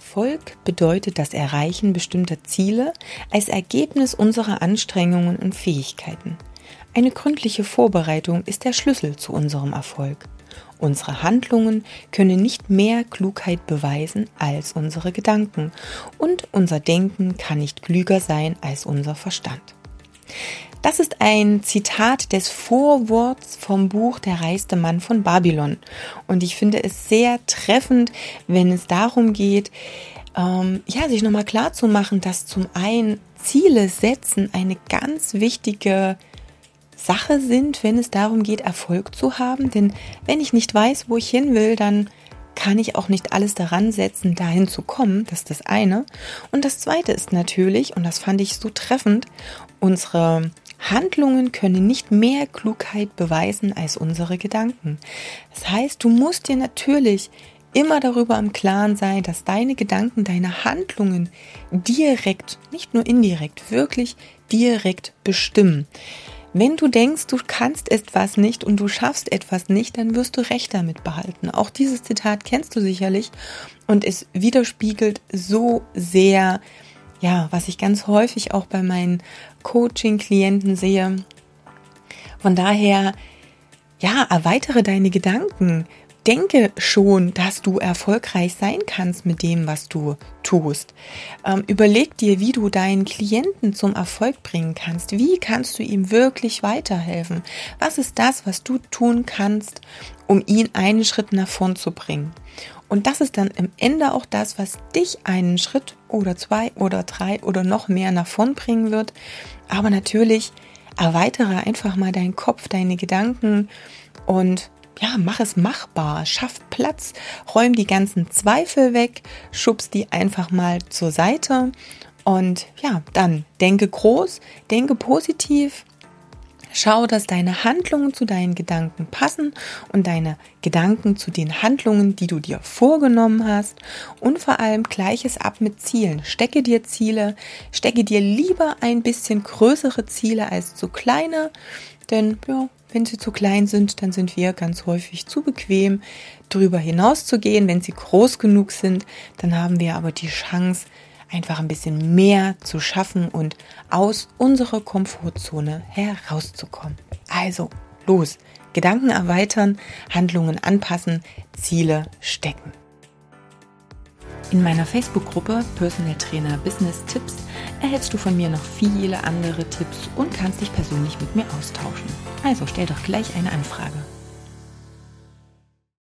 Erfolg bedeutet das Erreichen bestimmter Ziele als Ergebnis unserer Anstrengungen und Fähigkeiten. Eine gründliche Vorbereitung ist der Schlüssel zu unserem Erfolg. Unsere Handlungen können nicht mehr Klugheit beweisen als unsere Gedanken und unser Denken kann nicht klüger sein als unser Verstand. Das ist ein Zitat des Vorworts vom Buch Der reichste Mann von Babylon. Und ich finde es sehr treffend, wenn es darum geht, ähm, ja, sich nochmal klar zu machen, dass zum einen Ziele setzen eine ganz wichtige Sache sind, wenn es darum geht, Erfolg zu haben. Denn wenn ich nicht weiß, wo ich hin will, dann kann ich auch nicht alles daran setzen, dahin zu kommen. Das ist das eine. Und das zweite ist natürlich, und das fand ich so treffend, unsere Handlungen können nicht mehr Klugheit beweisen als unsere Gedanken. Das heißt, du musst dir natürlich immer darüber im Klaren sein, dass deine Gedanken, deine Handlungen direkt, nicht nur indirekt, wirklich direkt bestimmen. Wenn du denkst, du kannst etwas nicht und du schaffst etwas nicht, dann wirst du Recht damit behalten. Auch dieses Zitat kennst du sicherlich und es widerspiegelt so sehr, ja, was ich ganz häufig auch bei meinen Coaching-Klienten sehe. Von daher, ja, erweitere deine Gedanken. Denke schon, dass du erfolgreich sein kannst mit dem, was du tust. Ähm, überleg dir, wie du deinen Klienten zum Erfolg bringen kannst. Wie kannst du ihm wirklich weiterhelfen? Was ist das, was du tun kannst, um ihn einen Schritt nach vorn zu bringen? Und das ist dann im Ende auch das, was dich einen Schritt oder zwei oder drei oder noch mehr nach vorn bringen wird. Aber natürlich erweitere einfach mal deinen Kopf, deine Gedanken und ja, mach es machbar, schaff Platz, räum die ganzen Zweifel weg, schubst die einfach mal zur Seite. Und ja, dann denke groß, denke positiv Schau, dass deine Handlungen zu deinen Gedanken passen und deine Gedanken zu den Handlungen, die du dir vorgenommen hast. Und vor allem gleiches ab mit Zielen. Stecke dir Ziele, stecke dir lieber ein bisschen größere Ziele als zu kleine. Denn ja, wenn sie zu klein sind, dann sind wir ganz häufig zu bequem, darüber hinaus zu gehen. Wenn sie groß genug sind, dann haben wir aber die Chance, einfach ein bisschen mehr zu schaffen und aus unserer Komfortzone herauszukommen. Also los, Gedanken erweitern, Handlungen anpassen, Ziele stecken. In meiner Facebook-Gruppe Personal Trainer Business Tipps erhältst du von mir noch viele andere Tipps und kannst dich persönlich mit mir austauschen. Also stell doch gleich eine Anfrage.